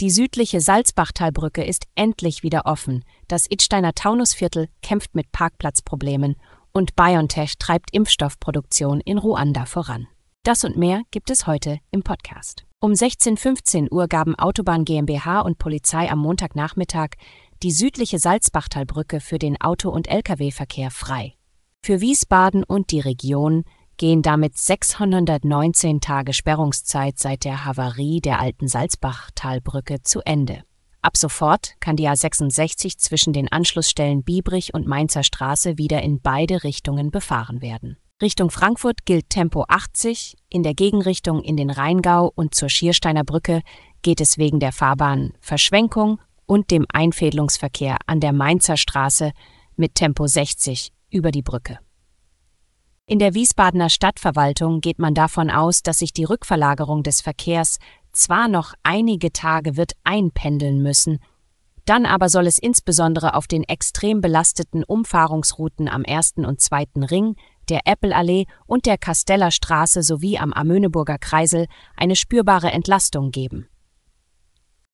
Die südliche Salzbachtalbrücke ist endlich wieder offen. Das Idsteiner Taunusviertel kämpft mit Parkplatzproblemen und BioNTech treibt Impfstoffproduktion in Ruanda voran. Das und mehr gibt es heute im Podcast. Um 16.15 Uhr gaben Autobahn GmbH und Polizei am Montagnachmittag die südliche Salzbachtalbrücke für den Auto- und Lkw-Verkehr frei. Für Wiesbaden und die Region gehen damit 619 Tage Sperrungszeit seit der Havarie der alten Salzbachtalbrücke zu Ende. Ab sofort kann die A66 zwischen den Anschlussstellen Biebrich und Mainzer Straße wieder in beide Richtungen befahren werden. Richtung Frankfurt gilt Tempo 80, in der Gegenrichtung in den Rheingau und zur Schiersteiner Brücke geht es wegen der Fahrbahn Verschwenkung und dem Einfädelungsverkehr an der Mainzer Straße mit Tempo 60 über die Brücke. In der Wiesbadener Stadtverwaltung geht man davon aus, dass sich die Rückverlagerung des Verkehrs zwar noch einige Tage wird einpendeln müssen, dann aber soll es insbesondere auf den extrem belasteten Umfahrungsrouten am 1. und 2. Ring, der Eppelallee und der Kasteller Straße sowie am Amöneburger Kreisel eine spürbare Entlastung geben.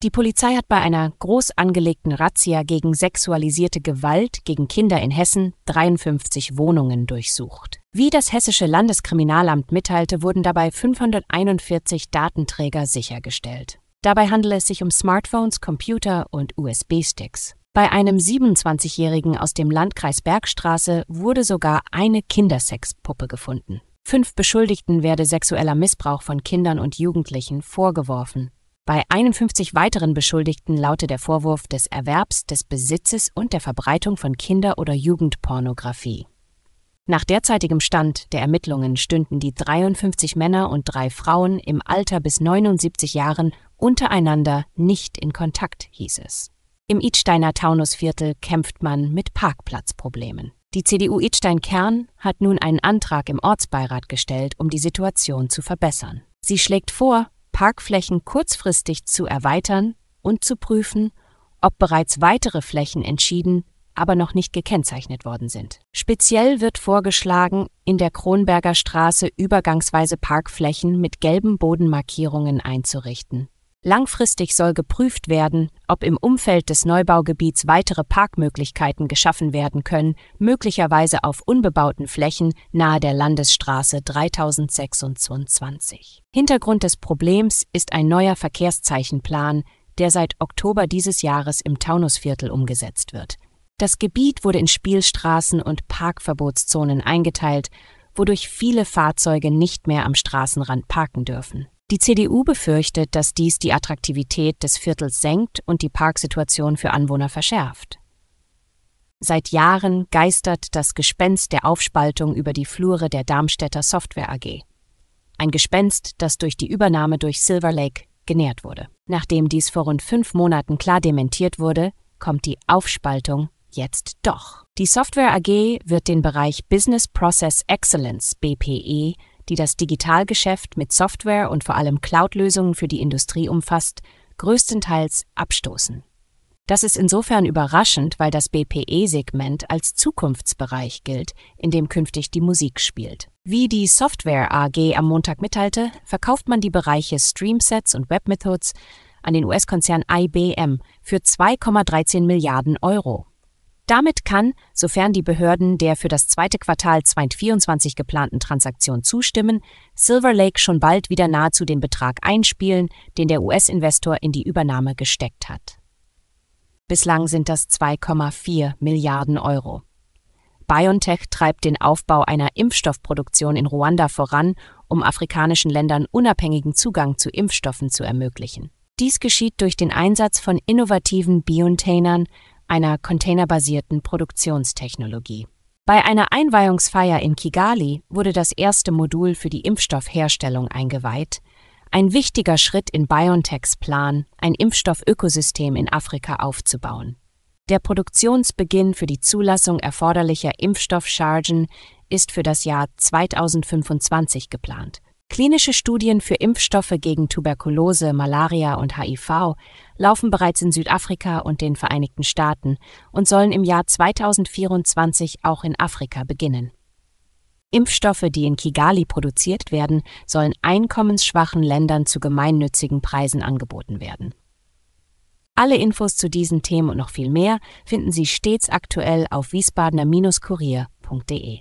Die Polizei hat bei einer groß angelegten Razzia gegen sexualisierte Gewalt gegen Kinder in Hessen 53 Wohnungen durchsucht. Wie das hessische Landeskriminalamt mitteilte, wurden dabei 541 Datenträger sichergestellt. Dabei handele es sich um Smartphones, Computer und USB-Sticks. Bei einem 27-Jährigen aus dem Landkreis Bergstraße wurde sogar eine Kindersexpuppe gefunden. Fünf Beschuldigten werde sexueller Missbrauch von Kindern und Jugendlichen vorgeworfen. Bei 51 weiteren Beschuldigten laute der Vorwurf des Erwerbs, des Besitzes und der Verbreitung von Kinder- oder Jugendpornografie. Nach derzeitigem Stand der Ermittlungen stünden die 53 Männer und drei Frauen im Alter bis 79 Jahren untereinander nicht in Kontakt, hieß es. Im Idsteiner Taunusviertel kämpft man mit Parkplatzproblemen. Die CDU Idstein-Kern hat nun einen Antrag im Ortsbeirat gestellt, um die Situation zu verbessern. Sie schlägt vor, Parkflächen kurzfristig zu erweitern und zu prüfen, ob bereits weitere Flächen entschieden, aber noch nicht gekennzeichnet worden sind. Speziell wird vorgeschlagen, in der Kronberger Straße übergangsweise Parkflächen mit gelben Bodenmarkierungen einzurichten. Langfristig soll geprüft werden, ob im Umfeld des Neubaugebiets weitere Parkmöglichkeiten geschaffen werden können, möglicherweise auf unbebauten Flächen nahe der Landesstraße 3026. Hintergrund des Problems ist ein neuer Verkehrszeichenplan, der seit Oktober dieses Jahres im Taunusviertel umgesetzt wird. Das Gebiet wurde in Spielstraßen und Parkverbotszonen eingeteilt, wodurch viele Fahrzeuge nicht mehr am Straßenrand parken dürfen. Die CDU befürchtet, dass dies die Attraktivität des Viertels senkt und die Parksituation für Anwohner verschärft. Seit Jahren geistert das Gespenst der Aufspaltung über die Flure der Darmstädter Software AG. Ein Gespenst, das durch die Übernahme durch Silver Lake genährt wurde. Nachdem dies vor rund fünf Monaten klar dementiert wurde, kommt die Aufspaltung jetzt doch. Die Software AG wird den Bereich Business Process Excellence BPE die das Digitalgeschäft mit Software und vor allem Cloud-Lösungen für die Industrie umfasst, größtenteils abstoßen. Das ist insofern überraschend, weil das BPE-Segment als Zukunftsbereich gilt, in dem künftig die Musik spielt. Wie die Software AG am Montag mitteilte, verkauft man die Bereiche Streamsets und Webmethods an den US-Konzern IBM für 2,13 Milliarden Euro. Damit kann, sofern die Behörden der für das zweite Quartal 2024 geplanten Transaktion zustimmen, Silver Lake schon bald wieder nahezu den Betrag einspielen, den der US-Investor in die Übernahme gesteckt hat. Bislang sind das 2,4 Milliarden Euro. BioNTech treibt den Aufbau einer Impfstoffproduktion in Ruanda voran, um afrikanischen Ländern unabhängigen Zugang zu Impfstoffen zu ermöglichen. Dies geschieht durch den Einsatz von innovativen Biontainern einer containerbasierten Produktionstechnologie. Bei einer Einweihungsfeier in Kigali wurde das erste Modul für die Impfstoffherstellung eingeweiht, ein wichtiger Schritt in BioNTechs Plan, ein Impfstoffökosystem in Afrika aufzubauen. Der Produktionsbeginn für die Zulassung erforderlicher Impfstoffchargen ist für das Jahr 2025 geplant. Klinische Studien für Impfstoffe gegen Tuberkulose, Malaria und HIV laufen bereits in Südafrika und den Vereinigten Staaten und sollen im Jahr 2024 auch in Afrika beginnen. Impfstoffe, die in Kigali produziert werden, sollen einkommensschwachen Ländern zu gemeinnützigen Preisen angeboten werden. Alle Infos zu diesen Themen und noch viel mehr finden Sie stets aktuell auf wiesbadener-kurier.de.